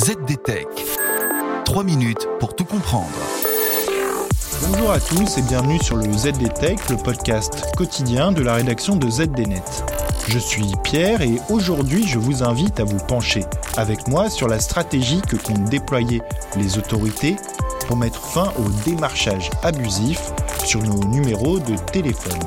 ZDTech. 3 minutes pour tout comprendre. Bonjour à tous et bienvenue sur le ZDTech, le podcast quotidien de la rédaction de ZDNet. Je suis Pierre et aujourd'hui je vous invite à vous pencher avec moi sur la stratégie que comptent déployer les autorités pour mettre fin au démarchage abusif sur nos numéros de téléphone.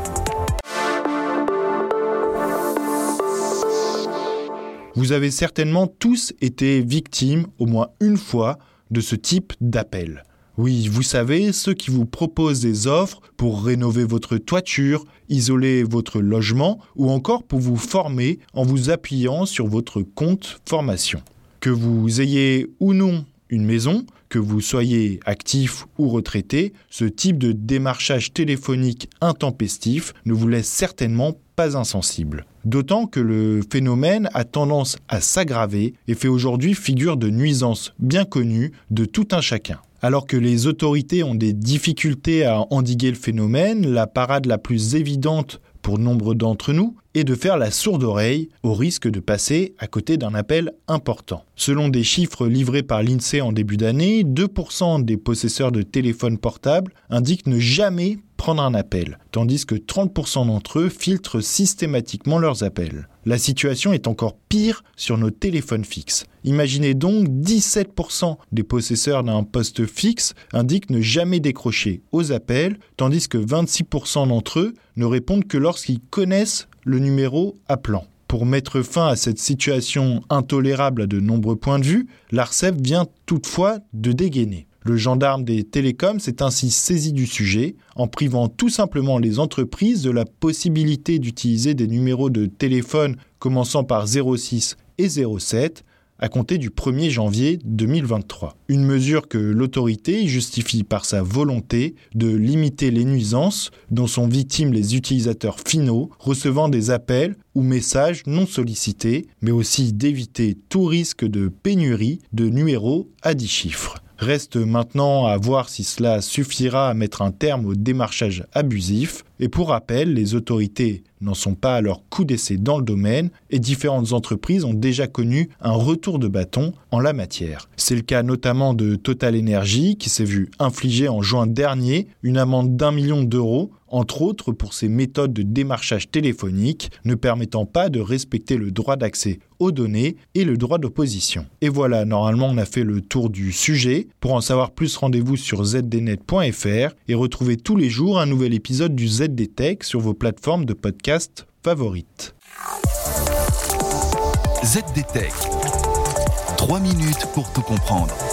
Vous avez certainement tous été victimes au moins une fois de ce type d'appel. Oui, vous savez, ceux qui vous proposent des offres pour rénover votre toiture, isoler votre logement ou encore pour vous former en vous appuyant sur votre compte formation. Que vous ayez ou non une maison, que vous soyez actif ou retraité, ce type de démarchage téléphonique intempestif ne vous laisse certainement pas insensible. D'autant que le phénomène a tendance à s'aggraver et fait aujourd'hui figure de nuisance bien connue de tout un chacun. Alors que les autorités ont des difficultés à endiguer le phénomène, la parade la plus évidente pour nombre d'entre nous est de faire la sourde oreille au risque de passer à côté d'un appel important. Selon des chiffres livrés par l'INSEE en début d'année, 2% des possesseurs de téléphones portables indiquent ne jamais prendre un appel, tandis que 30% d'entre eux filtrent systématiquement leurs appels. La situation est encore pire sur nos téléphones fixes. Imaginez donc 17% des possesseurs d'un poste fixe indiquent ne jamais décrocher aux appels, tandis que 26% d'entre eux ne répondent que lorsqu'ils connaissent le numéro appelant. Pour mettre fin à cette situation intolérable à de nombreux points de vue, l'ARCEP vient toutefois de dégainer. Le gendarme des télécoms s'est ainsi saisi du sujet en privant tout simplement les entreprises de la possibilité d'utiliser des numéros de téléphone commençant par 06 et 07 à compter du 1er janvier 2023. Une mesure que l'autorité justifie par sa volonté de limiter les nuisances dont sont victimes les utilisateurs finaux recevant des appels ou messages non sollicités, mais aussi d'éviter tout risque de pénurie de numéros à 10 chiffres. Reste maintenant à voir si cela suffira à mettre un terme au démarchage abusif. Et pour rappel, les autorités n'en sont pas à leur coup d'essai dans le domaine et différentes entreprises ont déjà connu un retour de bâton en la matière. C'est le cas notamment de Total Energy qui s'est vu infliger en juin dernier une amende d'un million d'euros entre autres pour ses méthodes de démarchage téléphonique ne permettant pas de respecter le droit d'accès aux données et le droit d'opposition. Et voilà, normalement on a fait le tour du sujet. Pour en savoir plus, rendez-vous sur zdnet.fr et retrouvez tous les jours un nouvel épisode du ZDTech sur vos plateformes de podcast favorites. ZDTech. 3 minutes pour tout comprendre.